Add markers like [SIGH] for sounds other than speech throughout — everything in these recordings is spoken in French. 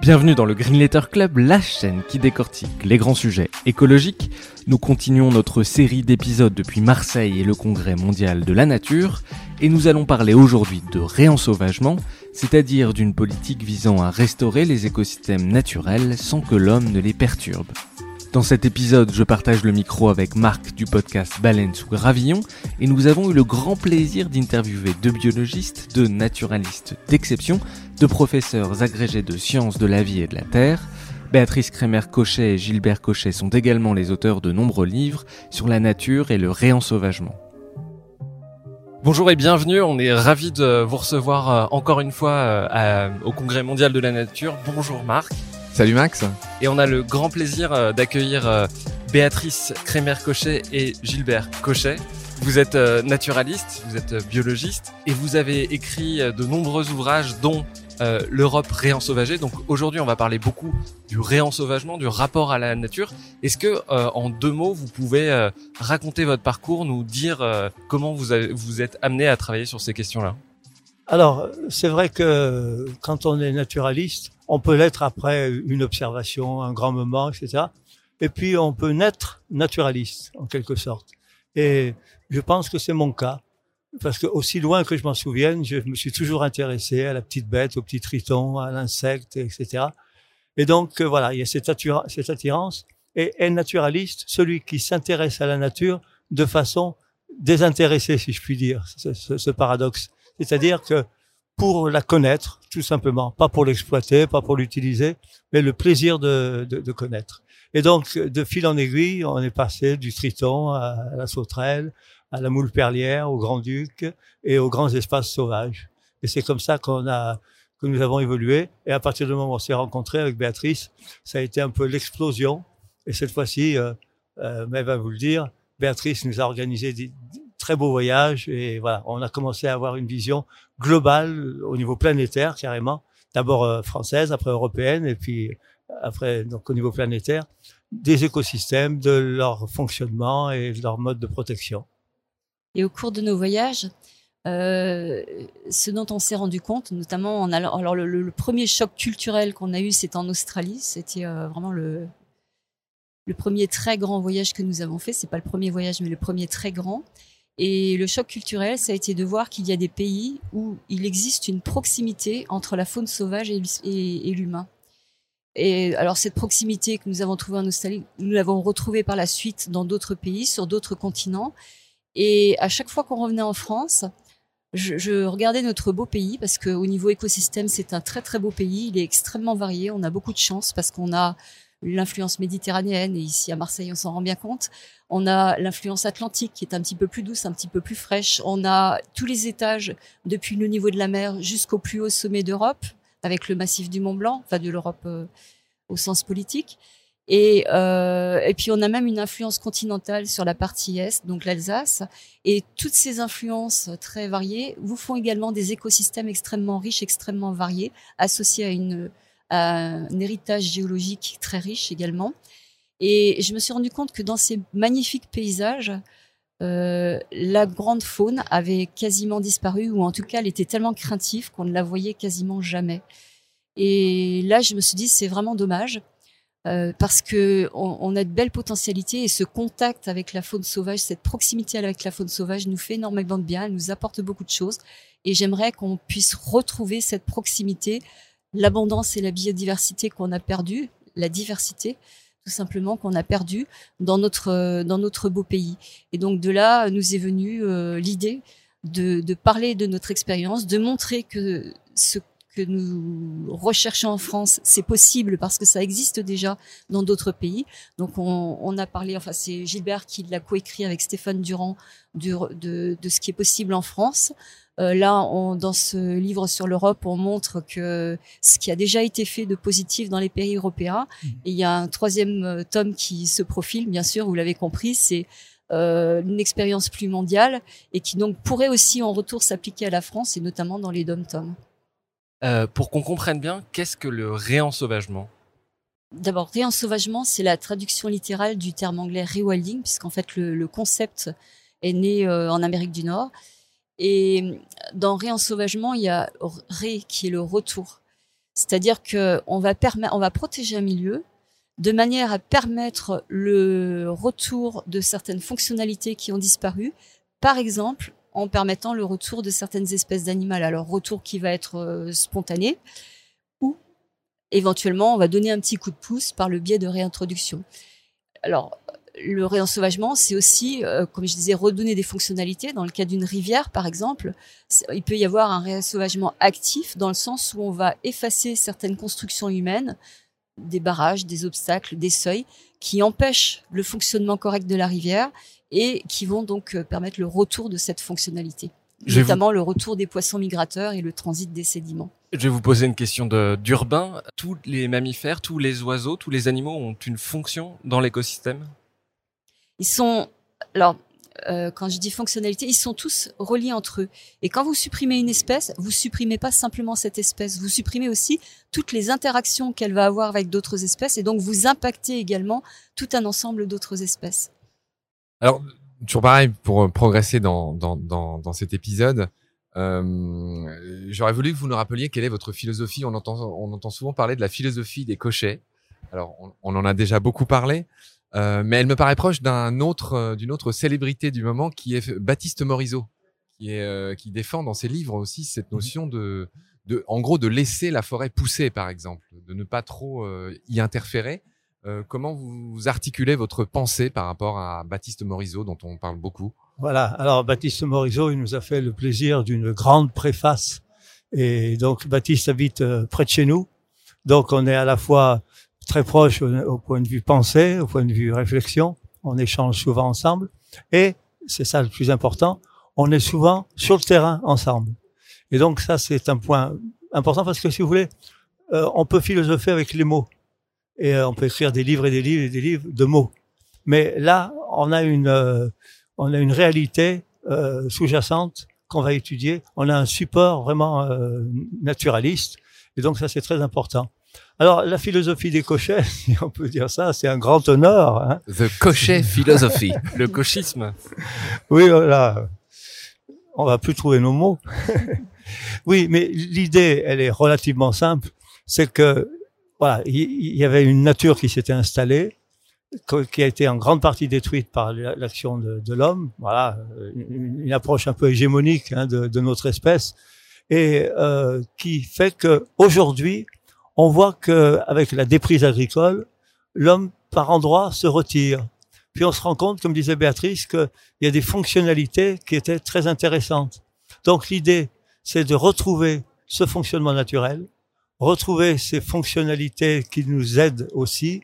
Bienvenue dans le Green Letter Club, la chaîne qui décortique les grands sujets écologiques. Nous continuons notre série d'épisodes depuis Marseille et le Congrès mondial de la nature, et nous allons parler aujourd'hui de réensauvagement, c'est-à-dire d'une politique visant à restaurer les écosystèmes naturels sans que l'homme ne les perturbe. Dans cet épisode, je partage le micro avec Marc du podcast Baleine sous Gravillon et nous avons eu le grand plaisir d'interviewer deux biologistes, deux naturalistes d'exception, deux professeurs agrégés de sciences de la vie et de la terre. Béatrice Crémer-Cochet et Gilbert Cochet sont également les auteurs de nombreux livres sur la nature et le réensauvagement. Bonjour et bienvenue, on est ravis de vous recevoir euh, encore une fois euh, au Congrès mondial de la nature. Bonjour Marc. Salut Max. Et on a le grand plaisir euh, d'accueillir euh, Béatrice Crémer-Cochet et Gilbert Cochet. Vous êtes euh, naturaliste, vous êtes biologiste et vous avez écrit de nombreux ouvrages dont l'Europe réensauvagée. Donc aujourd'hui, on va parler beaucoup du réensauvagement, du rapport à la nature. Est-ce que en deux mots, vous pouvez raconter votre parcours, nous dire comment vous vous êtes amené à travailler sur ces questions-là? Alors, c'est vrai que quand on est naturaliste, on peut l'être après une observation, un grand moment, etc. Et puis on peut naître naturaliste, en quelque sorte. Et je pense que c'est mon cas. Parce que aussi loin que je m'en souvienne, je me suis toujours intéressé à la petite bête, au petit triton, à l'insecte, etc. Et donc, euh, voilà, il y a cette, attirance. Et est naturaliste, celui qui s'intéresse à la nature de façon désintéressée, si je puis dire, ce paradoxe. C'est-à-dire que pour la connaître, tout simplement. Pas pour l'exploiter, pas pour l'utiliser, mais le plaisir de, de, de, connaître. Et donc, de fil en aiguille, on est passé du triton à la sauterelle, à la moule perlière, au grand-duc et aux grands espaces sauvages. Et c'est comme ça qu'on a que nous avons évolué. Et à partir du moment où on s'est rencontré avec Béatrice, ça a été un peu l'explosion. Et cette fois-ci, euh, euh, va vous le dire, Béatrice nous a organisé très beau voyage et voilà, on a commencé à avoir une vision globale au niveau planétaire carrément, d'abord euh, française, après européenne et puis après donc au niveau planétaire des écosystèmes, de leur fonctionnement et de leur mode de protection. Et au cours de nos voyages, euh, ce dont on s'est rendu compte, notamment en allant, alors le, premier choc culturel qu'on a eu, c'est en Australie. C'était euh, vraiment le, le premier très grand voyage que nous avons fait. C'est pas le premier voyage, mais le premier très grand. Et le choc culturel, ça a été de voir qu'il y a des pays où il existe une proximité entre la faune sauvage et, l'humain. Et alors cette proximité que nous avons trouvée en Australie, nous l'avons retrouvée par la suite dans d'autres pays, sur d'autres continents. Et à chaque fois qu'on revenait en France, je, je, regardais notre beau pays parce qu'au niveau écosystème, c'est un très très beau pays. Il est extrêmement varié. On a beaucoup de chance parce qu'on a l'influence méditerranéenne, et ici à Marseille, on s'en rend bien compte. On a l'influence atlantique qui est un petit peu plus douce, un petit peu plus fraîche. On a tous les étages depuis le niveau de la mer jusqu'au plus haut sommet d'Europe, avec le massif du Mont Blanc, enfin de l'Europe euh, au sens politique. Et, euh, et puis on a même une influence continentale sur la partie est, donc l'Alsace. Et toutes ces influences très variées vous font également des écosystèmes extrêmement riches, extrêmement variés, associés à une un héritage géologique très riche également. Et je me suis rendu compte que dans ces magnifiques paysages, euh, la grande faune avait quasiment disparu, ou en tout cas, elle était tellement craintive qu'on ne la voyait quasiment jamais. Et là, je me suis dit, c'est vraiment dommage, euh, parce que on, a de belles potentialités et ce contact avec la faune sauvage, cette proximité avec la faune sauvage nous fait énormément de bien, elle nous apporte beaucoup de choses. Et j'aimerais qu'on puisse retrouver cette proximité l'abondance et la biodiversité qu'on a perdu, la diversité tout simplement qu'on a perdu dans notre dans notre beau pays. Et donc de là nous est venue euh, l'idée de, de, parler de notre expérience, de montrer que ce que nous recherchons en France, c'est possible parce que ça existe déjà dans d'autres pays. Donc on, on, a parlé, enfin c'est Gilbert qui l'a coécrit avec Stéphane Durand du, de, de, ce qui est possible en France. Euh, là, on, dans ce livre sur l'Europe, on montre que ce qui a déjà été fait de positif dans les pays européens, mmh. et il y a un troisième euh, tome qui se profile, bien sûr, vous l'avez compris, c'est euh, une expérience plus mondiale et qui donc pourrait aussi en retour s'appliquer à la France et notamment dans les dom-toms. Euh, pour qu'on comprenne bien, qu'est-ce que le réensauvagement? D'abord, réensauvagement, c'est la traduction littérale du terme anglais rewilding, puisqu'en fait le, le, concept est né euh, en Amérique du Nord. Et dans réensauvagement, il y a ré qui est le retour. C'est-à-dire qu'on va, va protéger un milieu de manière à permettre le retour de certaines fonctionnalités qui ont disparu. Par exemple, en permettant le retour de certaines espèces d'animaux. Alors, retour qui va être euh, spontané ou éventuellement, on va donner un petit coup de pouce par le biais de réintroduction. Alors, le réensauvagement, c'est aussi, euh, comme je disais, redonner des fonctionnalités. Dans le cas d'une rivière, par exemple, il peut y avoir un réensauvagement actif dans le sens où on va effacer certaines constructions humaines, des barrages, des obstacles, des seuils, qui empêchent le fonctionnement correct de la rivière et qui vont donc euh, permettre le retour de cette fonctionnalité, notamment le retour des poissons migrateurs et le transit des sédiments. Je vais vous poser une question d'urbain. Tous les mammifères, tous les oiseaux, tous les animaux ont une fonction dans l'écosystème? Ils sont... Alors, euh, quand je dis fonctionnalité, ils sont tous reliés entre eux. Et quand vous supprimez une espèce, vous supprimez pas simplement cette espèce, vous supprimez aussi toutes les interactions qu'elle va avoir avec d'autres espèces, et donc vous impactez également tout un ensemble d'autres espèces. Alors, toujours pareil, pour euh, progresser dans, dans, dans, cet épisode, euh, j'aurais voulu que vous nous rappeliez quelle est votre philosophie. On entend, on entend souvent parler de la philosophie des cochets. Alors, on en a déjà beaucoup parlé, euh, mais elle me paraît proche d'un autre, euh, d'une autre célébrité du moment qui est Baptiste Morisot, qui, est, euh, qui défend dans ses livres aussi cette notion de, de, en gros, de laisser la forêt pousser, par exemple, de ne pas trop y interférer. Euh, comment vous articulez votre pensée par rapport à Baptiste Morisot, dont on parle beaucoup? Voilà, alors Baptiste Morisot, il nous a fait le plaisir d'une grande préface. Et donc Baptiste habite euh, près de chez nous. Donc on est à la fois très proche au, point de vue pensée, au point de vue réflexion. On échange souvent ensemble. Et, c'est ça le plus important, on est souvent sur le terrain ensemble. Et donc ça, c'est un point important parce que si vous voulez, euh, on peut philosopher avec les mots et euh, on peut écrire des livres et des livres et des livres de mots. Mais là, on a une, euh, on a une réalité sous-jacente qu'on va étudier. On a un support vraiment naturaliste, et donc ça c'est très important. Alors la philosophie des cochets, [LAUGHS] si on peut dire ça, c'est un grand honneur. Hein. The cochet philosophie, [LAUGHS] le cochisme. Oui, voilà. On va plus trouver nos mots. [LAUGHS] oui, mais l'idée, elle est relativement simple. C'est que voilà, il y, avait une nature qui s'était installée, qui a été en grande partie détruite par l'action de, de l'homme. Voilà, une, une, approche un peu hégémonique hein, de, de, notre espèce, et euh, qui fait que aujourd'hui, on voit que avec la déprise agricole, l'homme par endroits se retire. Puis on se rend compte, comme disait Béatrice, qu'il y a des fonctionnalités qui étaient très intéressantes. Donc l'idée, c'est de retrouver ce fonctionnement naturel, retrouver ces fonctionnalités qui nous aident aussi.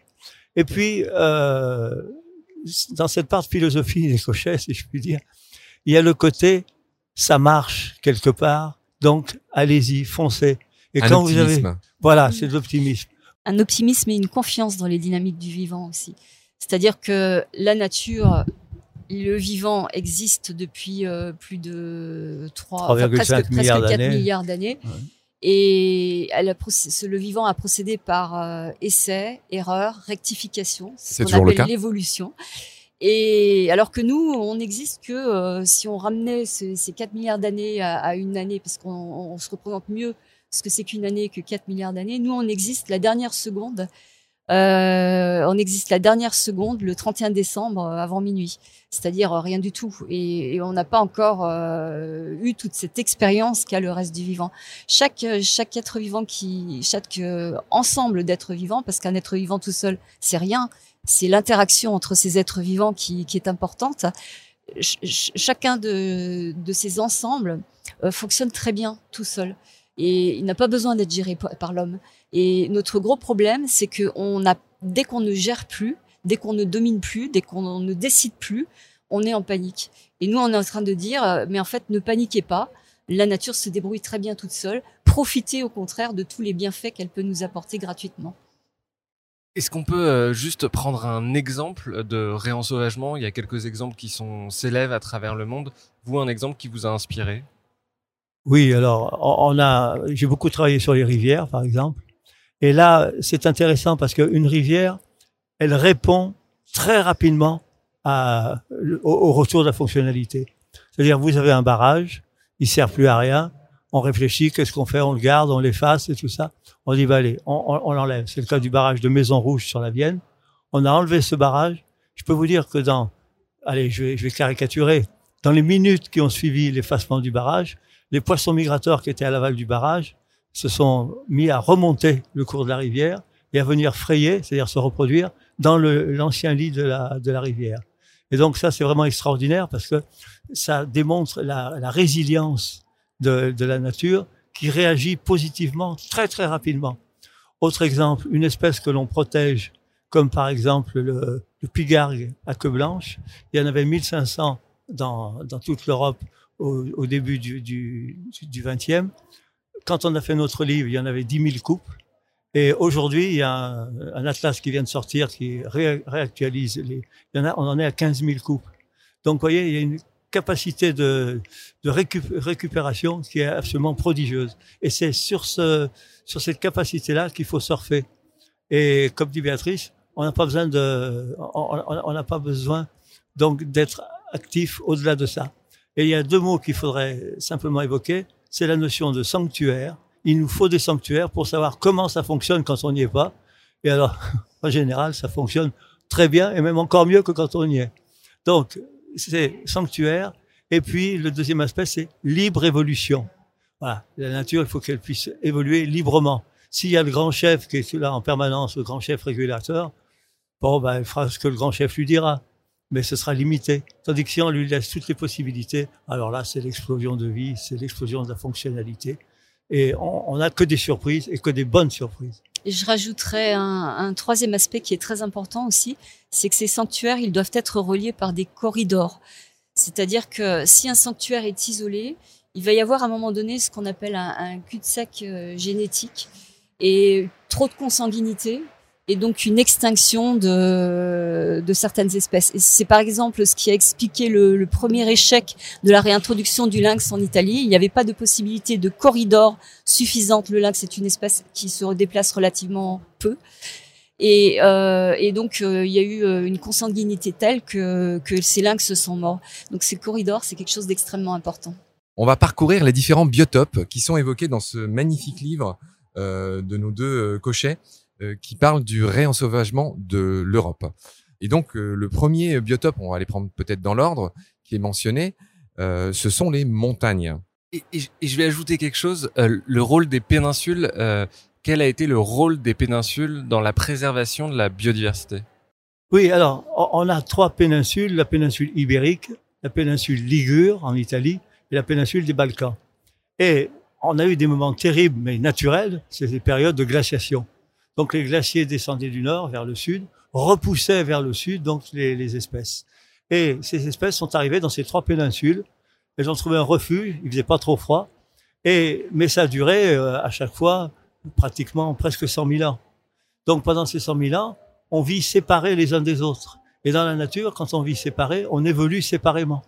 Et puis, euh, dans cette part de philosophie des cochets, si je puis dire, il y a le côté ça marche quelque part, donc allez-y, foncez. Et Un quand optimisme. vous avez, voilà, c'est de l'optimisme. Un optimisme et une confiance dans les dynamiques du vivant aussi. C'est-à-dire que la nature, le vivant existe depuis euh, plus de 3, 3 presque, presque 4 milliards d'années. Ouais. Et elle a le vivant a procédé par euh, essai, erreur, rectification. C'est ce qu'on appelle l'évolution. Et alors que nous, on n'existe que euh, si on ramenait ces, ces 4 milliards d'années à, à, une année, parce qu'on on se représente mieux ce que c'est qu'une année que 4 milliards d'années. Nous, on existe la dernière seconde euh, on existe la dernière seconde, le 31 décembre, euh, avant minuit. C'est-à-dire euh, rien du tout. Et, on n'a pas encore eu toute cette expérience qu'a le reste du vivant. Chaque, chaque être vivant qui, chaque ensemble d'êtres vivants, parce qu'un être vivant tout seul, c'est rien. C'est l'interaction entre ces êtres vivants qui, est importante. Ch chacun de, de, ces ensembles fonctionne très bien tout seul. Et il n'a pas besoin d'être géré par l'homme. Et notre gros problème, c'est que dès qu'on ne gère plus, dès qu'on ne domine plus, dès qu'on ne décide plus, on est en panique. Et nous, on est en train de dire, euh, mais en fait, ne paniquez pas. la nature se débrouille très bien toute seule. Profiter au contraire de tous les bienfaits qu'elle peut nous apporter gratuitement. Est-ce qu'on peut euh, juste prendre un exemple de réensauvagement? Il y a quelques exemples qui s'élèvent à travers le monde. Vous, un exemple qui vous a inspiré? Oui, alors on a, j'ai beaucoup travaillé sur les rivières, par exemple. Et là, c'est intéressant parce qu'une rivière, elle répond très rapidement à, au, retour de la fonctionnalité. C'est-à-dire, vous avez un barrage, il sert plus à rien. On réfléchit, qu'est-ce qu'on fait On le garde, on l'efface et tout ça. On dit, bah allez, on, l'enlève. C'est le cas du barrage de Maison Rouge sur la Vienne. On a enlevé ce barrage. Je peux vous dire que dans, allez, je vais caricaturer, dans les minutes qui ont suivi l'effacement du barrage, les poissons migrateurs qui étaient à l'aval du barrage se sont mis à remonter le cours de la rivière et à venir frayer, c'est-à-dire se reproduire dans l'ancien lit de la, rivière. Et donc ça, c'est vraiment extraordinaire parce que ça démontre la, résilience de, la nature qui réagit positivement très très rapidement. Autre exemple, une espèce que l'on protège, comme par exemple le, le pigargue à queue blanche. Il y en avait 1500 dans, dans toute l'Europe au, début du, du, du 20e. Quand on a fait notre livre, il y en avait 10 000 couples. Et aujourd'hui, il y a un, atlas qui vient de sortir qui ré, réactualise les. Il y en a, on en est à 15 000 couples. Donc, vous voyez, il y a une capacité de, de récup, récupération qui est absolument prodigieuse. Et c'est sur ce, sur cette capacité-là qu'il faut surfer. Et comme dit Béatrice, on n'a pas besoin de, on n'a pas besoin donc d'être actif au-delà de ça. Et il y a deux mots qu'il faudrait simplement évoquer. C'est la notion de sanctuaire il nous faut des sanctuaires pour savoir comment ça fonctionne quand on n'y est pas. Et alors, [LAUGHS] en général, ça fonctionne très bien et même encore mieux que quand on y est. Donc, c'est sanctuaire. Et puis, le deuxième aspect, c'est libre évolution. Voilà. La nature, il faut qu'elle puisse évoluer librement. S'il y a le grand chef qui est là en permanence, le grand chef régulateur, bon, ben, il fera ce que le grand chef lui dira. Mais ce sera limité. Tandis que si on lui laisse toutes les possibilités, alors là, c'est l'explosion de vie, c'est l'explosion de la fonctionnalité et on n'a que des surprises et que des bonnes surprises. Je rajouterais un, troisième aspect qui est très important aussi, c'est que ces sanctuaires, ils doivent être reliés par des corridors. C'est-à-dire que si un sanctuaire est isolé, il va y avoir à un moment donné ce qu'on appelle un, un cul-de-sac euh, génétique et trop de consanguinité et donc une extinction de, certaines espèces. C'est par exemple ce qui a expliqué le, premier échec de la réintroduction du lynx en Italie. Il n'y avait pas de possibilité de corridor suffisante. Le lynx est une espèce qui se déplace relativement peu. Et, euh, donc euh, il y a eu euh, une consanguinité telle que, ces lynx sont morts. Donc ces corridors, c'est quelque chose d'extrêmement important. On va parcourir les différents biotopes qui sont évoqués dans ce magnifique livre de nos deux cochets. Euh, qui parle du réensauvagement de l'Europe. Et donc, euh, le premier biotope, on va les prendre peut-être dans l'ordre, qui est mentionné, euh, ce sont les montagnes. Et, et, et, je vais ajouter quelque chose, euh, le rôle des péninsules, euh, quel a été le rôle des péninsules dans la préservation de la biodiversité? Oui, alors, on a trois péninsules, la péninsule ibérique, la péninsule ligure en Italie et la péninsule des Balkans. Et on a eu des moments terribles, mais naturels, c'est des périodes de glaciation. Donc les glaciers descendaient du nord vers le sud, repoussaient vers le sud donc les, espèces. Et ces espèces sont arrivées dans ces trois péninsules. Elles ont trouvé un refuge. Il faisait pas trop froid. Et mais ça a duré euh, à chaque fois pratiquement presque 100 000 ans. Donc pendant ces 100 000 ans, on vit séparés les uns des autres. Et dans la nature, quand on vit séparés, on évolue séparément.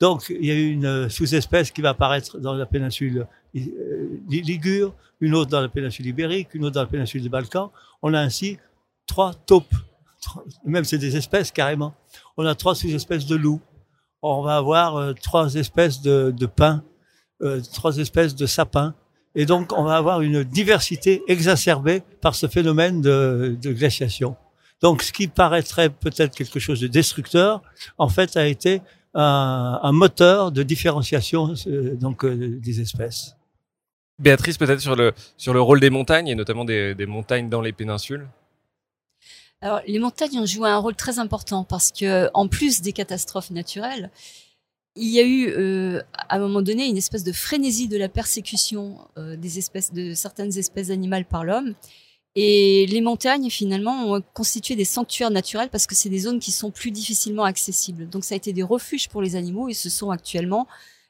Donc, il y a une sous-espèce qui va apparaître dans la péninsule euh, Ligure, une autre dans la péninsule ibérique, une autre dans la péninsule des Balkans. On a ainsi trois taupes. Même c'est des espèces carrément. On a trois sous-espèces de loups. On va avoir euh, trois espèces de, pins, euh, trois espèces de sapins. Et donc, on va avoir une diversité exacerbée par ce phénomène de, glaciation. Donc, ce qui paraîtrait peut-être quelque chose de destructeur, en fait, a été un, moteur de différenciation euh, donc euh, des espèces. Béatrice, peut-être sur le sur le rôle des montagnes et notamment des, montagnes dans les péninsules? Alors, les montagnes ont joué un rôle très important parce que, en plus des catastrophes naturelles, il y a eu, euh, à un moment donné, une espèce de frénésie de la persécution euh, des espèces, de certaines espèces animales par l'homme. Et les montagnes, finalement, ont constitué des sanctuaires naturels parce que c'est des zones qui sont plus difficilement accessibles. Donc, ça a été des refuges pour les animaux et ce sont actuellement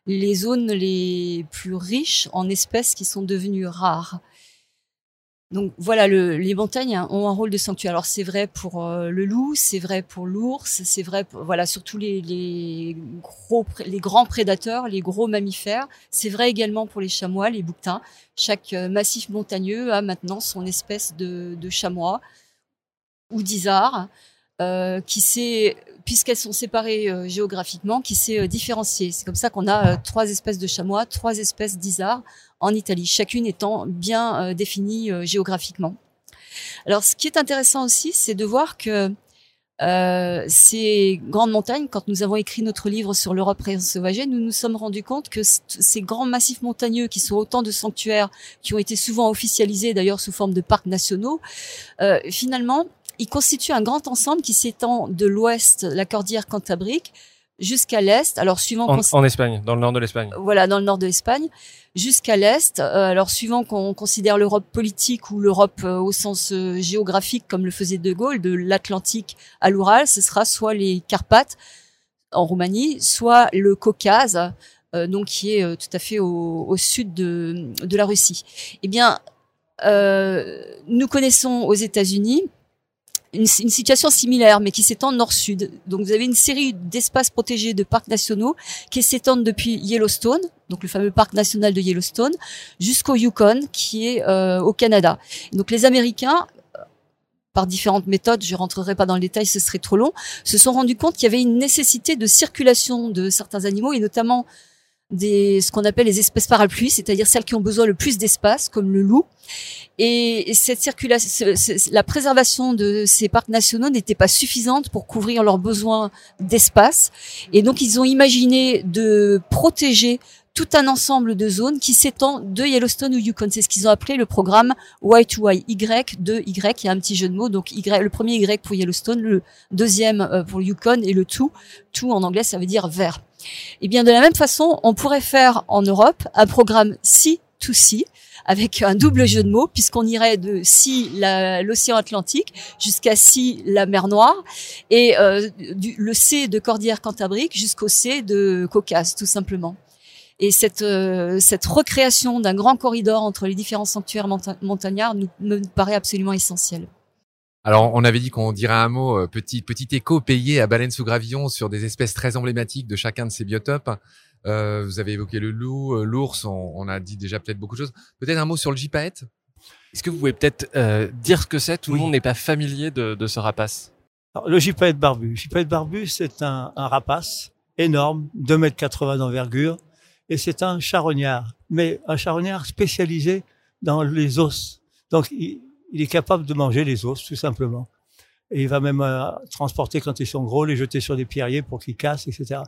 les zones les plus riches en espèces qui sont devenues rares. Donc voilà, le, les montagnes hein, ont un rôle de sanctuaire. Alors c'est vrai pour euh, le loup, c'est vrai pour l'ours, c'est vrai pour, voilà surtout les, gros, les grands prédateurs, les gros mammifères. C'est vrai également pour les chamois, les bouquetins. Chaque euh, massif montagneux a maintenant son espèce de, de chamois ou d'isard qui s'est puisqu'elles sont séparées euh, géographiquement, qui s'est euh, différenciée. C'est comme ça qu'on a trois espèces de chamois, trois espèces d'isards en Italie, chacune étant bien définie géographiquement. Alors, ce qui est intéressant aussi, c'est de voir que euh, ces grandes montagnes, quand nous avons écrit notre livre sur l'Europe sauvagée, nous nous sommes rendus compte que ces grands massifs montagneux, qui sont autant de sanctuaires, qui ont été souvent officialisés d'ailleurs sous forme de parcs nationaux, euh, finalement, il constitue un grand ensemble qui s'étend de l'ouest, la cordillère cantabrique, jusqu'à l'est. Alors suivant en, Espagne, dans le nord de l'Espagne. Voilà, dans le nord de l'Espagne, jusqu'à l'est. Euh, alors suivant qu'on considère l'Europe politique ou l'Europe euh, au sens euh, géographique, comme le faisait De Gaulle, de l'Atlantique à l'Oural, ce sera soit les Carpates en Roumanie, soit le Caucase, donc qui est tout à fait au, au sud de, de, la Russie. Eh bien, nous connaissons aux États-Unis une, une, situation similaire, mais qui s'étend nord-sud. Donc vous avez une série d'espaces protégés de parcs nationaux qui s'étendent depuis Yellowstone, donc le fameux parc national de Yellowstone, jusqu'au Yukon, qui est euh, au Canada. donc les Américains euh, par différentes méthodes, je rentrerai pas dans le détail, ce serait trop long, se sont rendus compte qu'il y avait une nécessité de circulation de certains animaux et notamment des ce qu'on appelle les espèces parapluies, c'est-à-dire celles qui ont besoin le plus d'espace, comme le loup. Et cette circulation, la préservation de ces parcs nationaux n'était pas suffisante pour couvrir leurs besoins d'espace. Et donc, ils ont imaginé de protéger tout un ensemble de zones qui s'étend de Yellowstone ou Yukon. C'est ce qu'ils ont appelé le programme Y2Y, Y de Y. Il y a un petit jeu de mots. Donc, Y, le premier Y pour Yellowstone, le deuxième euh, pour Yukon et le tout. Tout en anglais, ça veut dire vert. Eh bien, de la même façon, on pourrait faire en Europe un programme C to C avec un double jeu de mots, puisqu'on irait de si l'océan Atlantique jusqu'à si la mer Noire, et euh, du, le C de Cordillère Cantabrique jusqu'au C de Caucase, tout simplement. Et cette, euh, cette recréation d'un grand corridor entre les différents sanctuaires montagnards nous, me paraît absolument essentielle. Alors, on avait dit qu'on dirait un mot, euh, petit, petit écho payé à Baleine sous Gravillon sur des espèces très emblématiques de chacun de ces biotopes. Euh, vous avez évoqué le loup, euh, l'ours, on, a dit déjà peut-être beaucoup de choses. Peut-être un mot sur le gypaète? Est-ce que vous pouvez peut-être euh, dire ce que c'est? Tout le monde n'est pas familier de, de ce rapace. Alors, le gypaète barbu. Le gypaète barbu, c'est un, un, rapace énorme, 2 mètres 80 d'envergure, et c'est un charognard, mais un charognard spécialisé dans les os. Donc, il, il, est capable de manger les os, tout simplement. Et il va même euh, transporter, quand ils sont gros, les jeter sur des pierriers pour qu'ils cassent, etc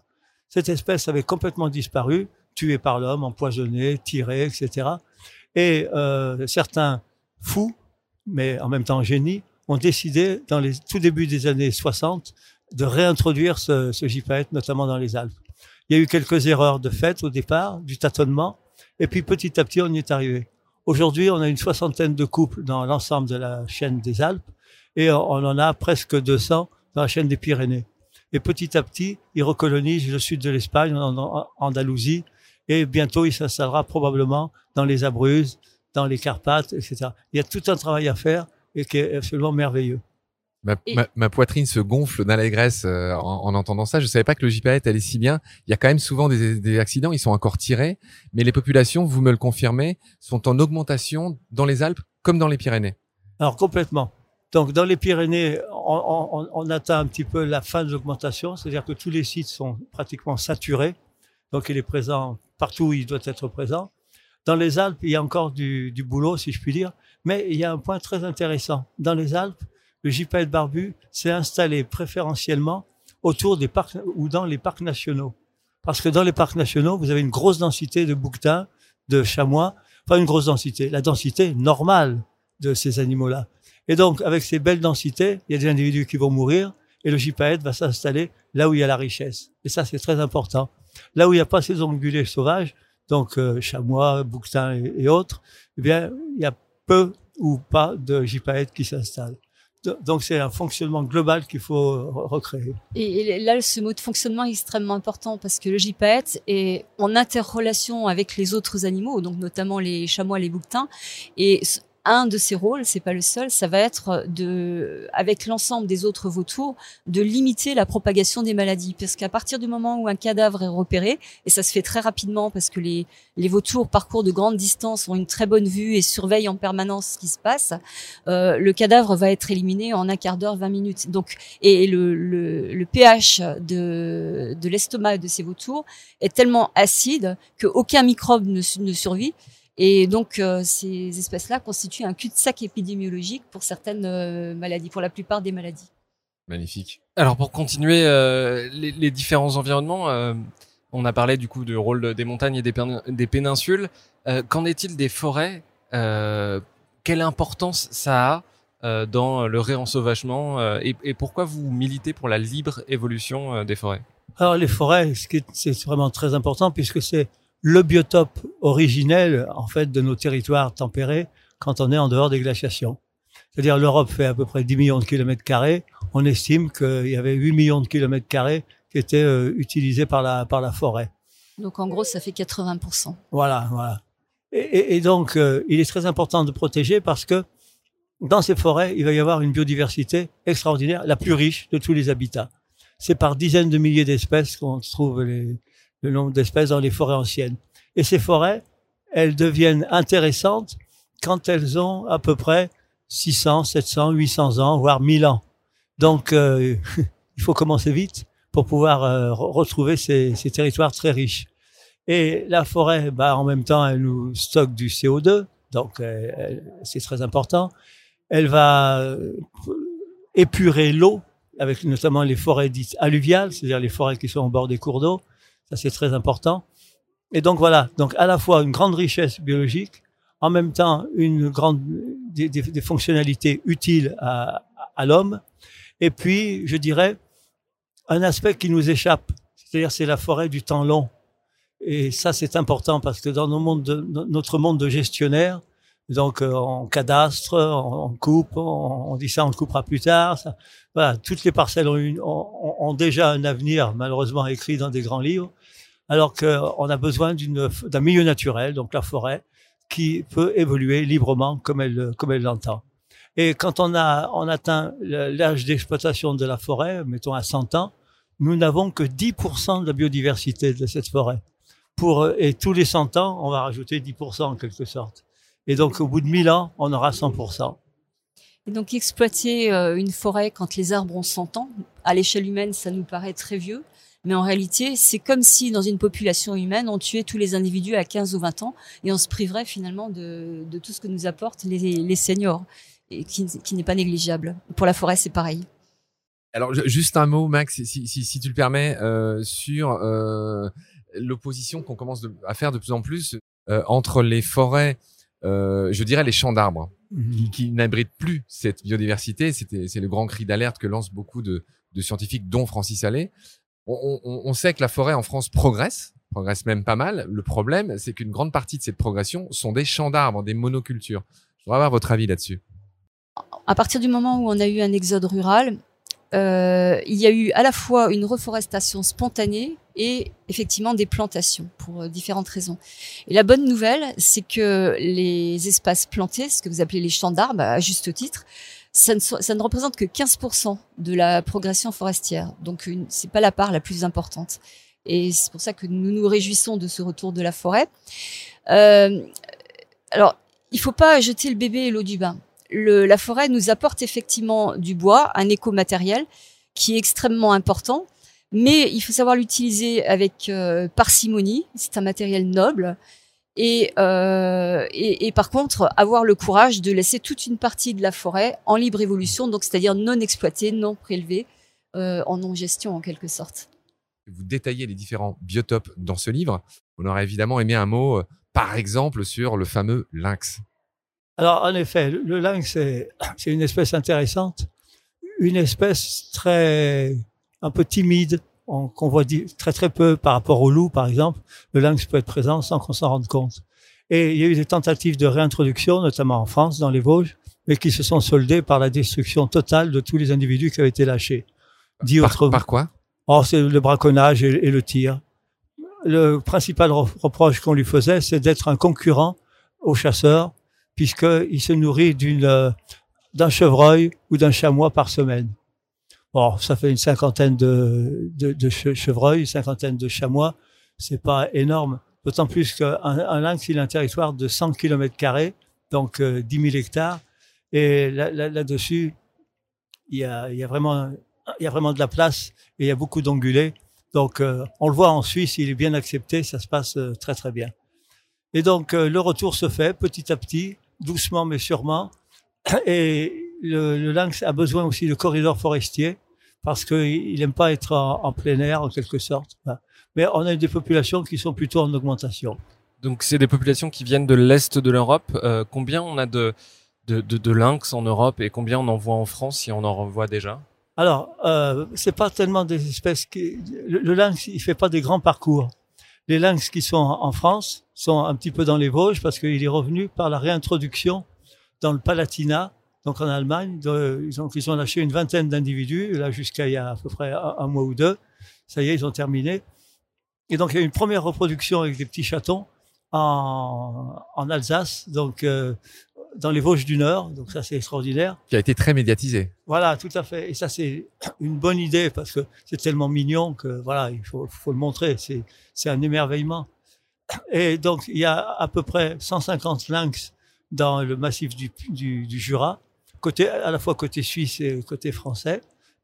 cette espèce avait complètement disparu, tuée par l'homme, empoisonnée, tirée, etc. Et euh, certains fous, mais en même temps génies, ont décidé, dans les tout début des années 60, de réintroduire ce, ce notamment dans les Alpes. Il y a eu quelques erreurs de fait au départ, du tâtonnement, et puis petit à petit, on y est arrivé. Aujourd'hui, on a une soixantaine de couples dans l'ensemble de la chaîne des Alpes, et on en a presque 200 dans la chaîne des Pyrénées. Et petit à petit, il recolonise le sud de l'Espagne, en Andalousie, et bientôt il s'installera probablement dans les Abruzzes, dans les Carpates, etc. Il y a tout un travail à faire et qui est absolument merveilleux. Ma, ma, poitrine se gonfle d'allégresse euh, en, en, entendant ça. Je savais pas que le JPAET allait si bien. Il y a quand même souvent des, des, accidents, ils sont encore tirés, mais les populations, vous me le confirmez, sont en augmentation dans les Alpes comme dans les Pyrénées. Alors complètement. Donc dans les Pyrénées, on, on, on, atteint un petit peu la fin de l'augmentation, c'est-à-dire que tous les sites sont pratiquement saturés. Donc il est présent partout où il doit être présent. Dans les Alpes, il y a encore du, du boulot, si je puis dire, mais il y a un point très intéressant. Dans les Alpes, le gypaète barbu s'est installé préférentiellement autour des parcs ou dans les parcs nationaux. Parce que dans les parcs nationaux, vous avez une grosse densité de bouquetins, de chamois, pas une grosse densité, la densité normale de ces animaux-là. Et donc, avec ces belles densités, il y a des individus qui vont mourir et le gypaète va s'installer là où il y a la richesse. Et ça, c'est très important. Là où il n'y a pas ces ongulés sauvages, donc euh, chamois, bouquetins et, autres, eh bien, il y a peu ou pas de gypaètes qui s'installent. Donc c'est un fonctionnement global qu'il faut recréer. Et là, ce mot de fonctionnement est extrêmement important parce que le gypaète est en interrelation avec les autres animaux, donc notamment les chamois, les bouquetins, et un de ses rôles, c'est pas le seul, ça va être de, avec l'ensemble des autres vautours, de limiter la propagation des maladies. Parce qu'à partir du moment où un cadavre est repéré, et ça se fait très rapidement parce que les, les vautours parcourent de grandes distances, ont une très bonne vue et surveillent en permanence ce qui se passe, euh, le cadavre va être éliminé en un quart d'heure, 20 minutes. Donc, et le, le, le pH de, de l'estomac de ces vautours est tellement acide qu'aucun microbe ne, ne survit. Et donc, euh, ces espèces-là constituent un cul-de-sac épidémiologique pour certaines euh, maladies, pour la plupart des maladies. Magnifique. Alors, pour continuer euh, les, les, différents environnements, euh, on a parlé du coup du rôle des montagnes et des, des péninsules. Qu'en est-il des forêts Quelle importance ça a dans le réensauvagement et, et, pourquoi vous militez pour la libre évolution des forêts? Alors, les forêts, c'est vraiment très important puisque c'est le biotope originel en fait de nos territoires tempérés quand on est en dehors des glaciations. C'est-à-dire l'Europe fait à peu près 10 millions de kilomètres carrés. On estime qu'il y avait 8 millions de kilomètres carrés qui étaient euh, utilisés par la par la forêt. Donc en gros, ça fait 80%. Voilà, voilà. Et, et, et donc euh, il est très important de protéger parce que dans ces forêts, il va y avoir une biodiversité extraordinaire, la plus riche de tous les habitats. C'est par dizaines de milliers d'espèces qu'on trouve les, le nombre d'espèces dans les forêts anciennes. Et ces forêts, elles deviennent intéressantes quand elles ont à peu près 600, 700, 800 ans, voire 1000 ans. Donc, euh, [LAUGHS] il faut commencer vite pour pouvoir euh, retrouver ces, ces, territoires très riches. Et la forêt, bah, en même temps, elle nous stocke du CO2, donc euh, c'est très important. Elle va épurer l'eau, avec notamment les forêts dites alluviales, c'est-à-dire les forêts qui sont au bord des cours d'eau. Ça, c'est très important. Et donc voilà, donc à la fois une grande richesse biologique, en même temps une grande des, fonctionnalités utiles à, l'homme, et puis je dirais un aspect qui nous échappe, c'est-à-dire c'est la forêt du temps long. Et ça c'est important parce que dans nos mondes de, notre monde de gestionnaire, donc euh, en cadastre, en coupe, on, on, dit ça, on le coupera plus tard. Voilà, toutes les parcelles ont, déjà un avenir malheureusement écrit dans des grands livres alors qu'on a besoin d'un milieu naturel, donc la forêt, qui peut évoluer librement comme elle, l'entend. Et quand on on atteint l'âge d'exploitation de la forêt, mettons à 100 ans, nous n'avons que 10% de la biodiversité de cette forêt. Pour, et tous les 100 ans, on va rajouter 10% en quelque sorte. Et donc, au bout de 1000 ans, on aura 100%. Et donc, exploiter euh, une forêt quand les arbres ont 100 ans, à l'échelle humaine, ça nous paraît très vieux. Mais en réalité, c'est comme si dans une population humaine, on tuait tous les individus à 15 ou 20 ans et on se priverait finalement de, tout ce que nous apportent les, seniors, et qui, n'est pas négligeable. Pour la forêt, c'est pareil. Alors, juste un mot, Max, si, tu le permets, euh, sur euh, l'opposition qu'on commence à faire de plus en plus euh, entre les forêts, je dirais les champs d'arbres, qui, n'abritent plus cette biodiversité. C'est le grand cri d'alerte que lancent beaucoup de, de scientifiques, dont Francis Allais, on, sait que la forêt en France progresse, progresse même pas mal. Le problème, c'est qu'une grande partie de cette progression sont des champs d'arbres, des monocultures. Je voudrais avoir votre avis là-dessus. À partir du moment où on a eu un exode rural, euh, il y a eu à la fois une reforestation spontanée et effectivement des plantations pour euh, différentes raisons. Et la bonne nouvelle, c'est que les espaces plantés, ce que vous appelez les champs d'arbres, à juste titre, ça ne, ne représente que 15% de la progression forestière. Donc, c'est pas la part la plus importante. Et c'est pour ça que nous nous réjouissons de ce retour de la forêt. Euh, alors, il faut pas jeter le bébé et l'eau du bain. La forêt nous apporte effectivement du bois, un écomatériel qui est extrêmement important, mais il faut savoir l'utiliser avec euh, parcimonie. C'est un matériel noble et, euh, et, et, par contre avoir le courage de laisser toute une partie de la forêt en libre évolution, donc c'est-à-dire non exploitée, non prélevée, euh, en non gestion en quelque sorte. Vous détaillez les différents biotopes dans ce livre. On aurait évidemment aimé un mot, euh, par exemple, sur le fameux lynx. Alors en effet, le lynx c'est une espèce intéressante, une espèce très un peu timide, qu'on voit très très peu par rapport au loup, par exemple, le lynx peut être présent sans qu'on s'en rende compte. Et il y a eu des tentatives de réintroduction, notamment en France, dans les Vosges, mais qui se sont soldés par la destruction totale de tous les individus qui avaient été lâchés. Dit Par, autrement, par quoi? Oh, c'est le braconnage et, et le tir. Le principal re- reproche qu'on lui faisait, c'est d'être un concurrent aux chasseurs, puisqu'il se nourrit d'une d'un chevreuil ou d'un chamois par semaine. Bon, ça fait une cinquantaine de, de, de che- chevreuils, une cinquantaine de chamois. C'est pas énorme. D'autant plus qu'un un lynx, il a un territoire de 100 km donc euh, 10 000 hectares. Et là- là- là-dessus, il y a, vraiment, il y a vraiment de la place et il y a beaucoup d'ongulés. Donc, euh, on le voit en Suisse, il est bien accepté, ça se passe euh, très très bien. Et donc, euh, le retour se fait petit à petit, doucement mais sûrement. Et le, le lynx a besoin aussi de corridors forestiers parce qu'il n'aime pas être en, en plein air en quelque sorte. Mais on a des populations qui sont plutôt en augmentation. Donc c'est des populations qui viennent de l'est de l'Europe. Euh, combien on a de, de, de, de lynx en Europe et combien on en voit en France si on en revoit déjà? Alors, euh, c'est pas tellement des espèces qui. Le, le lynx, il fait pas des grands parcours. Les lynx qui sont en France sont un petit peu dans les Vosges parce qu'il est revenu par la réintroduction dans le Palatinat, donc en Allemagne. De, ils, ont, ils ont lâché une vingtaine d'individus, là jusqu'à il y a à peu près un, un mois ou deux. Ça y est, ils ont terminé. Et donc, il y a eu une première reproduction avec des petits chatons en, en Alsace, donc euh, dans les Vosges du Nord. Donc, ça, c'est extraordinaire. Qui a été très médiatisé. Voilà, tout à fait. Et ça, c'est une bonne idée parce que c'est tellement mignon que voilà, il faut, faut le montrer. C'est, c'est un émerveillement. Et donc, il y a à peu près 150 lynx dans le massif du, du, du Jura, côté, à la fois côté suisse et côté français.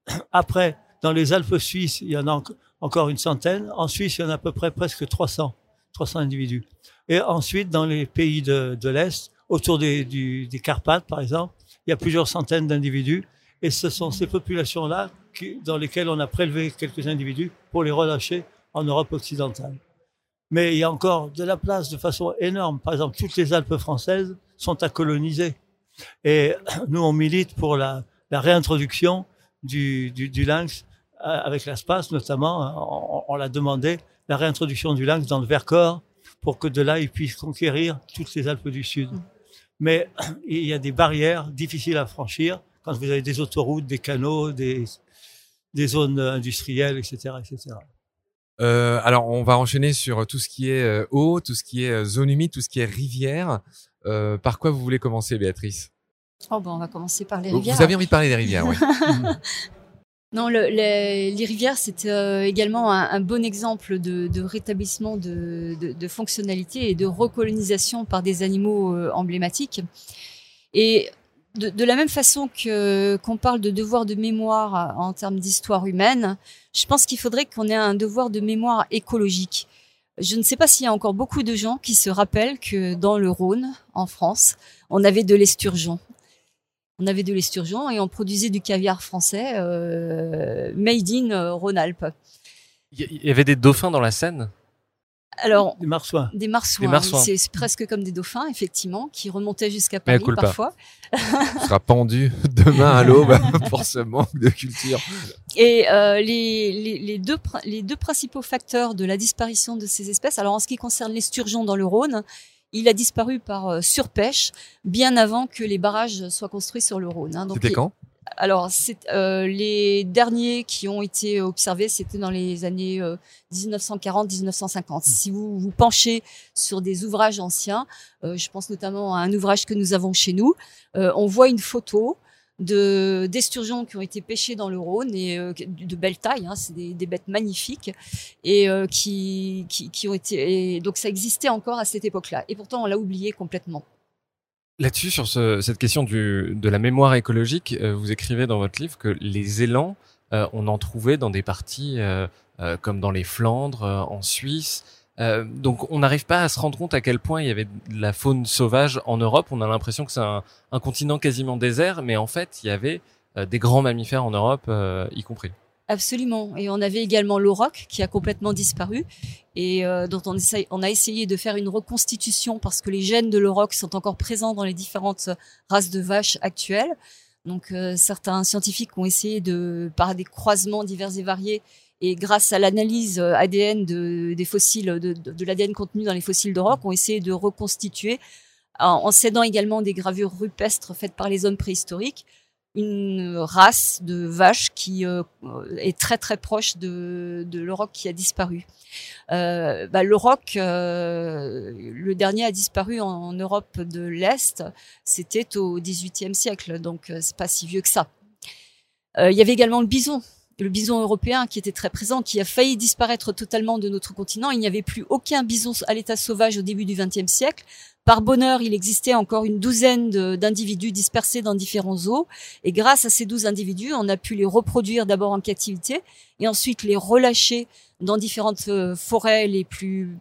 [CLEARS THROAT] Après, dans les Alpes suisses, il y en a en- encore une centaine. En Suisse, il y en a à peu près presque 300, 300 individus. Et ensuite, dans les pays de, de l'Est, autour des, du, des Carpates, par exemple, il y a plusieurs centaines d'individus. Et ce sont ces populations-là dans lesquelles on a prélevé quelques individus pour les relâcher en Europe occidentale. Mais il y a encore de la place de façon énorme. Par exemple, toutes les Alpes françaises sont à coloniser. Et [CLEARS THROAT] nous, on milite pour la, réintroduction du, lynx euh, avec l'espace, notamment. On, on l'a demandé, la réintroduction du lynx dans le Vercors pour que de là, il puisse conquérir toutes les Alpes du Sud. Mais [CLEARS THROAT] il y a des barrières difficiles à franchir quand vous avez des autoroutes, des canaux, des, des zones industrielles, etc., etc. Euh, alors, on va enchaîner sur tout ce qui est euh, eau, tout ce qui est euh, zone humide, tout ce qui est rivière. Euh, par quoi vous voulez commencer, Béatrice? Oh, ben, on va commencer par les rivières. vous avez envie de parler des rivières, oui. [LAUGHS] Non, le- les, les rivières, c'est euh, également un, un bon exemple de, de rétablissement de, de, de fonctionnalité et de recolonisation par des animaux emblématiques. Et de, la même façon que qu'on parle de devoir de mémoire en termes d'histoire humaine, je pense qu'il faudrait qu'on ait un devoir de mémoire écologique. Je ne sais pas s'il y a encore beaucoup de gens qui se rappellent que dans le Rhône, en France, on avait de l'esturgeon. On avait de l'esturgeon et on produisait du caviar français euh, made in euh, Rhône-Alpes. Il y avait des dauphins dans la Seine? Alors, Des marsouins. des marsouins, Des marsouins. c'est c'est presque comme des dauphins, effectivement, qui remontaient jusqu'à Paris culpa. parfois. On sera pendu demain à l'aube [LAUGHS] [LAUGHS] pour ce manque de culture. Et euh, les, les, les, deux, pr- les deux principaux facteurs de la disparition de ces espèces, alors en ce qui concerne l'esturgeon dans le Rhône, il a disparu par euh, surpêche bien avant que les barrages soient construits sur le Rhône. hein. Donc, C'était quand? Alors, c'est, euh, les derniers qui ont été observés, c'était dans les années euh, 1940-1950. Si vous vous penchez sur des ouvrages anciens, euh, je pense notamment à un ouvrage que nous avons chez nous, euh, on voit une photo de d'esturgeons qui ont été pêchés dans le Rhône et euh, de belle taille, hein, c'est des, des bêtes magnifiques et euh, qui, qui qui ont été et donc ça existait encore à cette époque-là et pourtant on l'a oublié complètement. Là-dessus, sur ce- cette question de la mémoire écologique, euh, vous écrivez dans votre livre que les élans, euh, on en trouvait dans des parties euh, euh, comme dans les Flandres, en Suisse. Donc on n'arrive pas à se rendre compte à quel point il y avait de la faune sauvage en Europe. On a l'impression que c'est un, un continent quasiment désert, mais en fait, il y avait des grands mammifères en Europe, y compris. Absolument. Et on avait également l'auroch qui a complètement disparu et euh, dont on, a essayé de faire une reconstitution parce que les gènes de l'auroch sont encore présents dans les différentes races de vaches actuelles. Donc euh, certains scientifiques ont essayé de, par des croisements divers et variés et grâce à l'analyse euh, ADN de, des fossiles, de, l'ADN contenu dans les fossiles d'auroch, ont essayé de reconstituer en cédant également des gravures rupestres faites par les hommes préhistoriques, une race de vaches qui euh, est très très proche de, de qui a disparu. Euh, bah, euh, le dernier a disparu en, Europe de l'Est, c'était au XVIIIe siècle, donc euh, c'est pas si vieux que ça. Euh, il y avait également le bison, le bison européen qui était très présent, qui a failli disparaître totalement de notre continent. Il n'y avait plus aucun bison à l'état sauvage au début du XXe siècle. Par bonheur, il existait encore une douzaine d'individus dispersés dans différents zoos. Et grâce à ces douze individus, on a pu les reproduire d'abord en captivité et ensuite les relâcher dans différentes euh, forêts les plus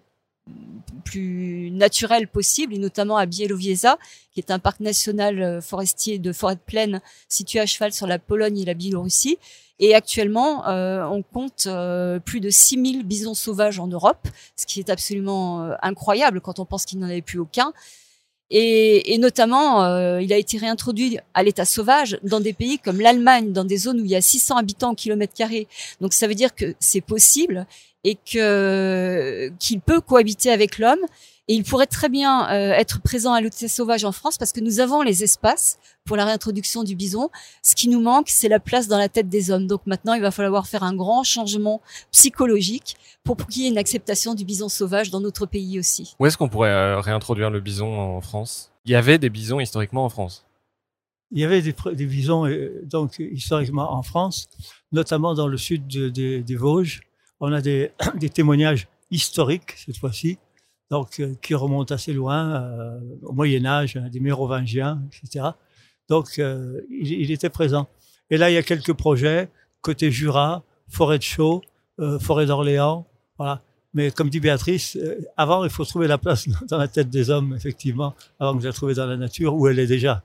plus naturelles possibles, et notamment à Bielowieza, qui est un parc national euh, forestier de forêt de plaine situé à cheval sur la Pologne et la Biélorussie. Et actuellement, euh, on compte euh, plus de 6000 bisons sauvages en Europe, ce qui est absolument euh, incroyable quand on pense qu'il n'en avait plus aucun. Et, et notamment, euh, il a été réintroduit à l'état sauvage dans des pays comme l'Allemagne, dans des zones où il y a 600 habitants au kilomètre carré. Donc ça veut dire que c'est possible et que qu'il peut cohabiter avec l'homme et il pourrait très bien euh, être présent à l'hôtel sauvage en France parce que nous avons les espaces pour la réintroduction du bison. Ce qui nous manque, c'est la place dans la tête des hommes. Donc maintenant, il va falloir faire un grand changement psychologique pour qu'il y ait une acceptation du bison sauvage dans notre pays aussi. Où est-ce qu'on pourrait euh, réintroduire le bison en France? Il y avait des bisons historiquement en France. Il y avait des, des bisons euh, donc historiquement en France, notamment dans le sud de, de, des Vosges. On a des, [COUGHS] des témoignages historiques cette fois-ci donc euh, qui remonte assez loin, euh, au Moyen Âge, hein, des Mérovingiens, etc. Donc euh, il, il, était présent. Et là, il y a quelques projets côté Jura, forêt de Chaux, forêt d'Orléans, voilà. Mais comme dit Béatrice, avant, il faut trouver la place [LAUGHS] dans la tête des hommes, effectivement, avant que je la trouve dans la nature où elle est déjà.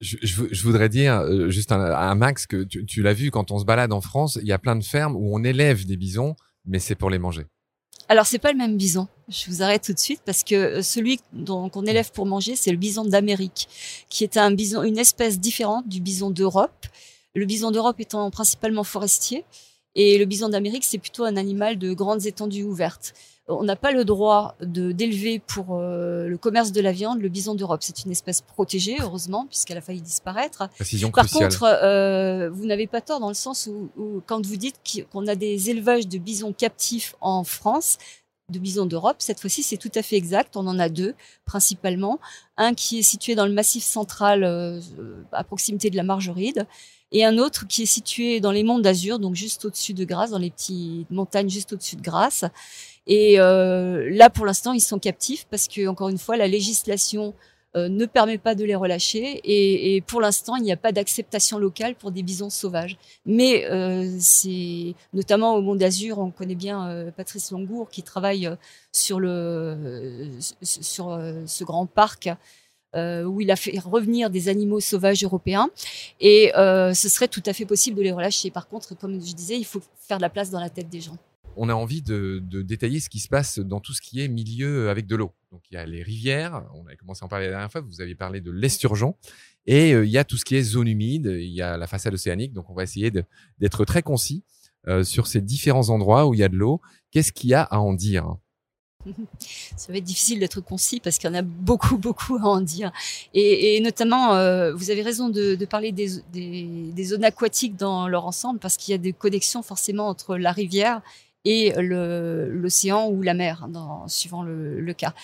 Je, je, je voudrais dire juste à, Max que tu, tu l'as vu quand on se balade en France, il y a plein de fermes où on élève des bisons, mais c'est pour les manger. Alors c'est pas le même bison. Je vous arrête tout de suite parce que euh, celui qu'on élève pour manger, c'est le bison d'Amérique, qui est un bison, une espèce différente du bison d'Europe. Le bison d'Europe étant principalement forestier et le bison d'Amérique, c'est plutôt un animal de grandes étendues ouvertes on n'a pas le droit d'élever pour euh, le commerce de la viande le bison d'Europe. C'est une espèce protégée, heureusement, puisqu'elle a failli disparaître. Précision Par cruciale. contre, euh, vous n'avez pas tort dans le sens où, où quand vous dites qu'on a des élevages de bisons captifs en France, de bisons d'Europe. Cette fois-ci, c'est tout à fait exact. On en a deux, principalement. Un qui est situé dans le massif central, euh, à proximité de la Margeride, et un autre qui est situé dans les monts d'Azur, donc juste au-dessus de Grasse, dans les petites montagnes juste au-dessus de Grasse. Et euh, là, pour l'instant, ils sont captifs parce que, encore une fois, la législation euh, ne permet pas de les relâcher. Et, pour l'instant, il n'y a pas d'acceptation locale pour des bisons sauvages. Mais euh, c'est notamment au Mont d'Azur, on connaît bien euh, Patrice Longour qui travaille sur le sur ce grand parc. où il a fait revenir des animaux sauvages européens et ce serait tout à fait possible de les relâcher. Par contre, comme je disais, il faut faire de la place dans la tête des gens on a envie de, détailler ce qui se passe dans tout ce qui est milieu avec de l'eau. Donc il y a les rivières, on avait commencé à en parler la dernière fois, vous avez parlé de l'esturgeon, et euh, il y a tout ce qui est zone humide, il y a la façade océanique, donc on va essayer d'être très concis euh, sur ces différents endroits où il y a de l'eau. Qu'est-ce qu'il y a à en dire? Ça va être difficile d'être concis parce qu'il y en a beaucoup, [LAUGHS] beaucoup à en dire. Et, notamment, euh, vous avez raison de, parler des, zones aquatiques dans leur ensemble parce qu'il y a des connexions forcément entre la rivière et l'océan ou la mer, dans, suivant le, le cas.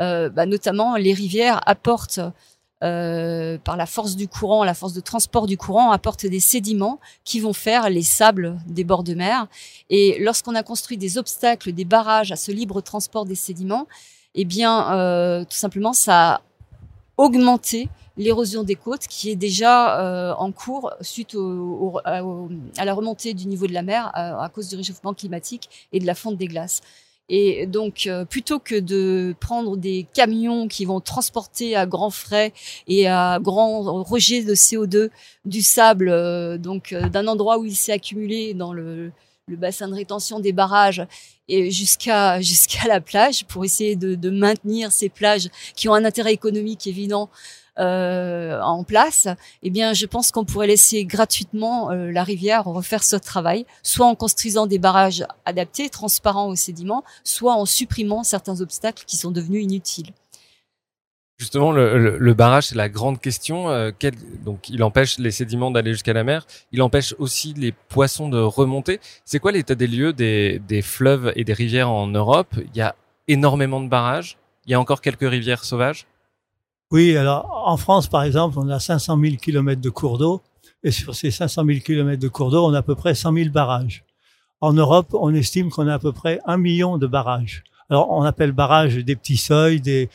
Euh, bah, notamment, les rivières apportent, euh, par la force du courant, la force de transport du courant, apportent des sédiments qui vont faire les sables des bords de mer. Et lorsqu'on a construit des obstacles, des barrages à ce libre transport des sédiments, eh bien, euh, tout simplement, ça a augmenté l'érosion des côtes qui est déjà euh, en cours suite au, au, à la remontée du niveau de la mer à, à, cause du réchauffement climatique et de la fonte des glaces. Et donc, euh, plutôt que de prendre des camions qui vont transporter à grands frais et à grand rejet de CO2 du sable, euh, donc euh, d'un endroit où il s'est accumulé dans le, le bassin de rétention des barrages et jusqu'à jusqu'à la plage pour essayer de, de, maintenir ces plages qui ont un intérêt économique évident euh, en place, eh bien, je pense qu'on pourrait laisser gratuitement euh, la rivière refaire ce travail, soit en construisant des barrages adaptés, transparents aux sédiments, soit en supprimant certains obstacles qui sont devenus inutiles. Justement, le, barrage, c'est la grande question. Euh, donc, il empêche les sédiments d'aller jusqu'à la mer. Il empêche aussi les poissons de remonter. C'est quoi l'état des lieux des, des fleuves et des rivières en Europe? Il y a énormément de barrages. Il y a encore quelques rivières sauvages. Oui, alors en France, par exemple, on a 500 000 kilomètres de cours d'eau. Et sur ces 500 000 kilomètres de cours d'eau, on a à peu près 100 000 barrages. En Europe, on estime qu'on a à peu près un million de barrages. Alors, on appelle barrages des petits seuils, des,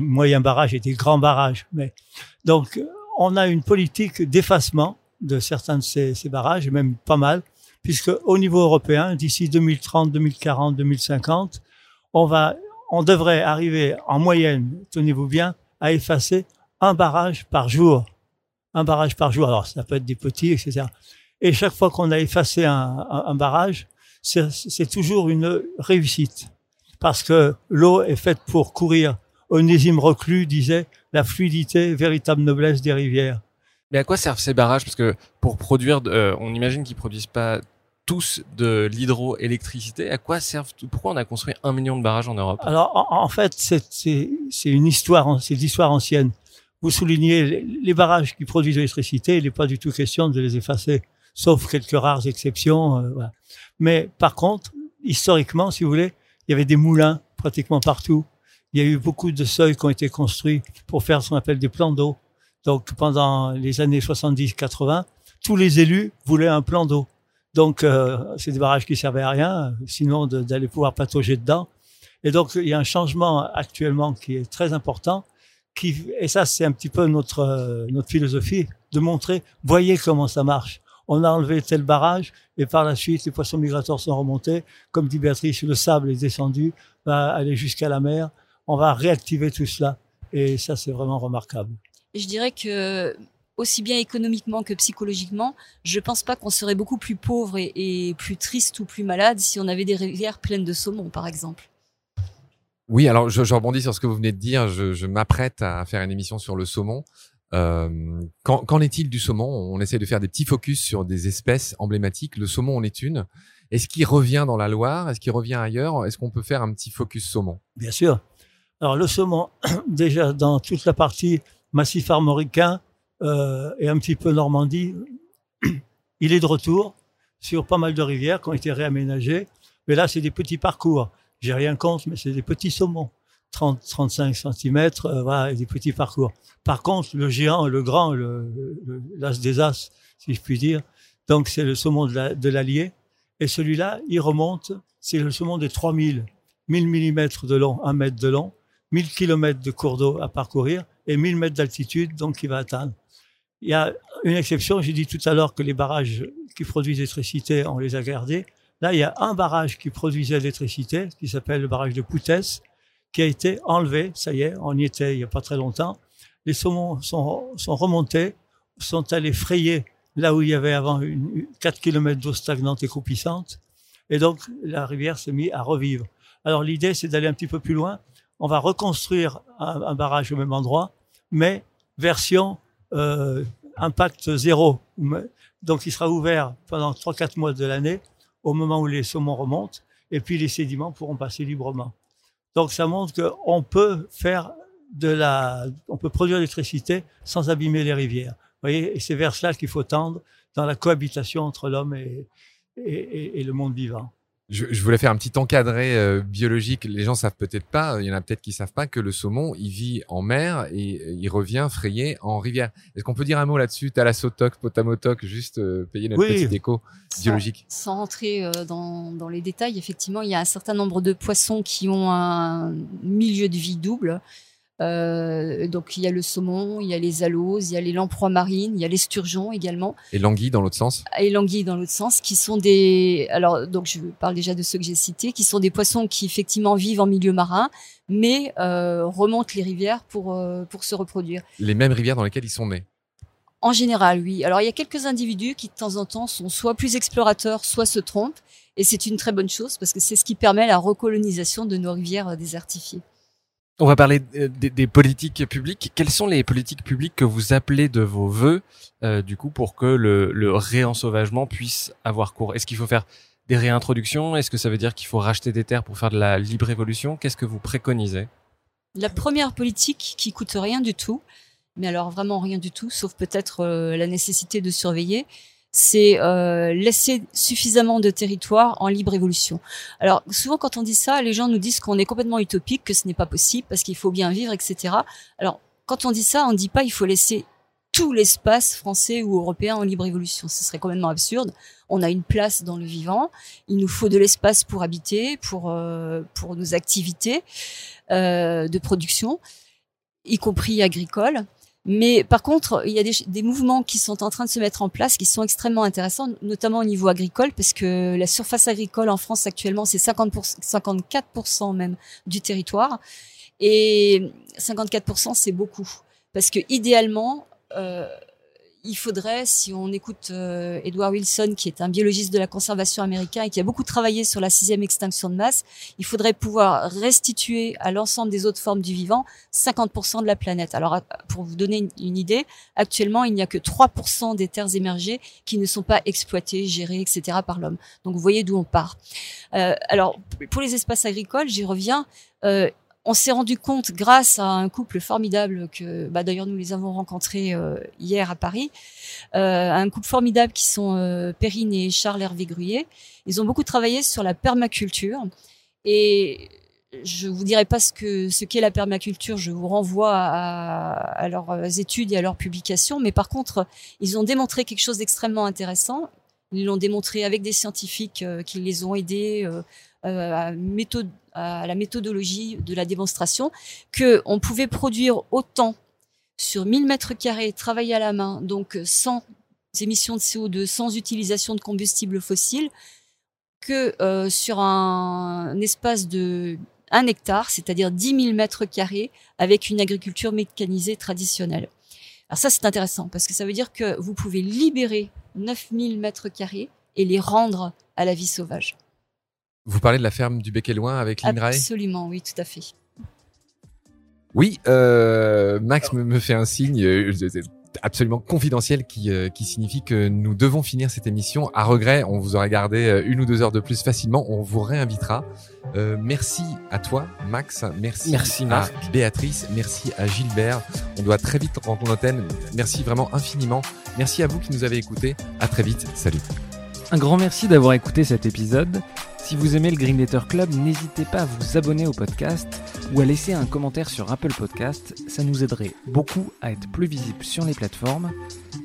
moyens barrages et des grands barrages. Mais donc, on a une politique d'effacement de certains de ces, barrages, même pas mal, puisque au niveau européen, d'ici 2030, 2040, 2050, on va, on devrait arriver en moyenne, tenez-vous bien, à effacer un barrage par jour. Un barrage par jour. Alors, ça peut être des petits, etc. Et chaque fois qu'on a effacé un barrage, c'est toujours une réussite parce que l'eau est faite pour courir. Onésime Reclus disait la fluidité, véritable noblesse des rivières. Mais à quoi servent ces barrages? Parce que pour produire, euh, on imagine qu'ils produisent pas tous de l'hydroélectricité. À quoi servent Pourquoi on a construit un million de barrages en Europe? Alors en, fait, c'est une histoire, c'est l'histoire ancienne. Vous soulignez les, barrages qui produisent l'électricité, il n'est pas du tout question de les effacer, sauf quelques rares exceptions. Euh, voilà. Mais par contre, historiquement, si vous voulez, il y avait des moulins pratiquement partout. Il y a eu beaucoup de seuils qui ont été construits pour faire ce qu'on appelle des plans d'eau. Donc pendant les années 70-80, tous les élus voulaient un plan d'eau. Donc euh, c'est des barrages qui servaient à rien, sinon d'aller pouvoir patauger dedans. Et donc il y a un changement actuellement qui est très important. Qui, et ça, c'est un petit peu notre euh, notre philosophie de montrer, voyez comment ça marche on a enlevé tel barrage et par la suite les poissons migrateurs sont remontés. Comme dit Béatrice, le sable est descendu, va aller jusqu'à la mer. On va réactiver tout cela et ça c'est vraiment remarquable. je dirais que aussi bien économiquement que psychologiquement, je pense pas qu'on serait beaucoup plus pauvre et, plus triste ou plus malade si on avait des rivières pleines de saumon, par exemple. Oui, alors je, rebondis sur ce que vous venez de dire. Je, je m'apprête à faire une émission sur le saumon. Euh, qu'en est-il du saumon? On essaie de faire des petits focus sur des espèces emblématiques. Le saumon en est une. Est-ce qu'il revient dans la Loire? Est-ce qu'il revient ailleurs? Est-ce qu'on peut faire un petit focus saumon? Bien sûr. Alors le saumon, [CLEARS THROAT] déjà dans toute la partie massif armoricain euh, et un petit peu Normandie, [CLEARS THROAT] il est de retour sur pas mal de rivières qui ont été réaménagées. Mais là, c'est des petits parcours. J'ai rien contre, mais c'est des petits saumons. 30, 35 cm, euh, voilà, des petits parcours. Par contre, le géant, le grand, l'as des as, si je puis dire, donc c'est le saumon de l'Allier. et celui-là, il remonte, c'est le saumon des 3000, 1000 mm de long, 1 mètre de long, 1000 km de cours d'eau à parcourir et 1000 mètres d'altitude, donc il va atteindre. Il y a une exception, j'ai dit tout à l'heure que les barrages qui produisent l'électricité, on les a gardés. Là, il y a un barrage qui produisait l'électricité, qui s'appelle le barrage de Poutès, qui a été enlevé. Ça y est, on y était il n'y a pas très longtemps. Les saumons sont, remontés, sont allés frayer là où il y avait avant une, 4 km d'eau stagnante et croupissante. Et donc, la rivière s'est mise à revivre. Alors, l'idée, c'est d'aller un petit peu plus loin. On va reconstruire un, barrage au même endroit, mais version euh, impact zéro. Donc, il sera ouvert pendant 3-4 mois de l'année, au moment où les saumons remontent, et puis les sédiments pourront passer librement. Donc ça montre qu'on peut faire de la, on peut produire l'électricité sans abîmer les rivières. Et c'est vers cela qu'il faut tendre dans la cohabitation entre l'homme et, le monde vivant. Je, je, voulais faire un petit encadré euh, biologique. Les gens savent peut-être pas, il y en a peut-être qui savent pas que le saumon, il vit en mer et euh, il revient frayer en rivière. Est-ce qu'on peut dire un mot là-dessus? Thalassotoc, potamotoc, juste euh, payer notre oui. petit biologique Sans rentrer dans, dans, les détails, effectivement, il y a un certain nombre de poissons qui ont un milieu de vie double. Euh, donc il y a le saumon, il y a les aloses, il y a les lamproies marines, il y a les sturgeons également. Et l'anguille dans l'autre sens? Et l'anguille dans l'autre sens, qui sont des... Alors donc je parle déjà de ceux que j'ai cités, qui sont des poissons qui effectivement vivent en milieu marin, mais euh, remontent les rivières pour, euh, pour se reproduire. Les mêmes rivières dans lesquelles ils sont nés? En général, oui. Alors il y a quelques individus qui de temps en temps sont soit plus explorateurs, soit se trompent. Et c'est une très bonne chose parce que c'est ce qui permet la recolonisation de nos rivières désertifiées. On va parler des, politiques publiques. Quelles sont les politiques publiques que vous appelez de vos voeux, euh, du coup, pour que le, le réensauvagement puisse avoir cours? Est-ce qu'il faut faire des réintroductions? Est-ce que ça veut dire qu'il faut racheter des terres pour faire de la libre évolution Qu'est-ce que vous préconisez? La première politique qui coûte rien du tout, mais alors vraiment rien du tout, sauf peut-être euh, la nécessité de surveiller, c'est euh, laisser suffisamment de territoire en libre évolution. Alors souvent quand on dit ça, les gens nous disent qu'on est complètement utopique, que ce n'est pas possible parce qu'il faut bien vivre, etc. Alors quand on dit ça, on ne dit pas il faut laisser tout l'espace français ou européen en libre évolution. Ce serait complètement absurde. On a une place dans le vivant. Il nous faut de l'espace pour habiter, pour euh, pour nos activités euh, de production, y compris agricoles. Mais par contre, il y a des, des, mouvements qui sont en train de se mettre en place, qui sont extrêmement intéressants, notamment au niveau agricole, parce que la surface agricole en France actuellement, c'est 50 54% même du territoire. Et 54%, c'est beaucoup. Parce que idéalement, euh, il faudrait, si on écoute euh, Edward Wilson, qui est un biologiste de la conservation américain et qui a beaucoup travaillé sur la sixième extinction de masse, il faudrait pouvoir restituer à l'ensemble des autres formes du vivant 50% de la planète. Alors, pour vous donner une, idée, actuellement, il n'y a que 3% des terres émergées qui ne sont pas exploitées, gérées, etc. par l'homme. Donc, vous voyez d'où on part. Euh, alors, pour les espaces agricoles, j'y reviens. Euh, on s'est rendu compte grâce à un couple formidable que, bah, d'ailleurs nous les avons rencontrés euh, hier à Paris, euh, un couple formidable qui sont euh, Perrine et Charles Hervé Gruyé. Ils ont beaucoup travaillé sur la permaculture et je vous dirai pas ce que ce qu'est la permaculture. Je vous renvoie à, leurs études et à leurs publications. Mais par contre, ils ont démontré quelque chose d'extrêmement intéressant. Ils l'ont démontré avec des scientifiques euh, qui les ont aidés euh, à méthode à la méthodologie de la démonstration, que on pouvait produire autant sur 1000 mètres carrés, travailler à la main, donc sans émissions de CO2, sans utilisation de combustibles fossiles, que euh, sur un, espace de 1 hectare, c'est-à-dire 10 000 mètres carrés, avec une agriculture mécanisée traditionnelle. Alors ça, c'est intéressant, parce que ça veut dire que vous pouvez libérer 9000 mètres carrés et les rendre à la vie sauvage. Vous parlez de la ferme du Bec et Loin avec l'INRAE Absolument, oui, tout à fait. Oui, euh, Max me, me, fait un signe euh, absolument confidentiel qui, euh, qui signifie que nous devons finir cette émission. À regret, on vous aurait gardé euh, une ou deux heures de plus facilement. On vous réinvitera. Euh, merci à toi, Max. Merci, merci à Marc. Béatrice. Merci à Gilbert. On doit très vite rendre l'antenne. Merci vraiment infiniment. Merci à vous qui nous avez écoutés. À très vite. Salut. Un grand merci d'avoir écouté cet épisode. Si vous aimez le Green Letter Club, n'hésitez pas à vous abonner au podcast ou à laisser un commentaire sur Apple Podcast. Ça nous aiderait beaucoup à être plus visible sur les plateformes.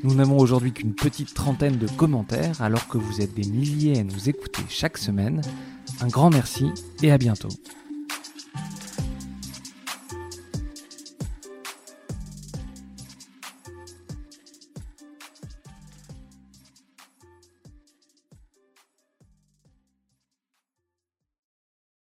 Nous n'avons aujourd'hui qu'une petite trentaine de commentaires alors que vous êtes des milliers à nous écouter chaque semaine. Un grand merci et à bientôt.